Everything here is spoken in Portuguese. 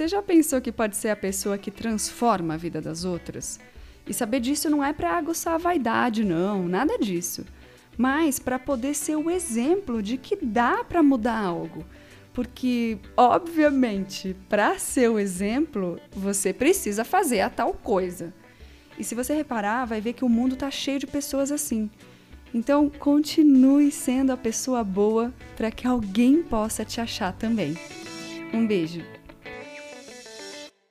Você já pensou que pode ser a pessoa que transforma a vida das outras? E saber disso não é para aguçar a vaidade, não, nada disso. Mas para poder ser o exemplo de que dá para mudar algo. Porque, obviamente, para ser o exemplo, você precisa fazer a tal coisa. E se você reparar, vai ver que o mundo está cheio de pessoas assim. Então, continue sendo a pessoa boa para que alguém possa te achar também. Um beijo!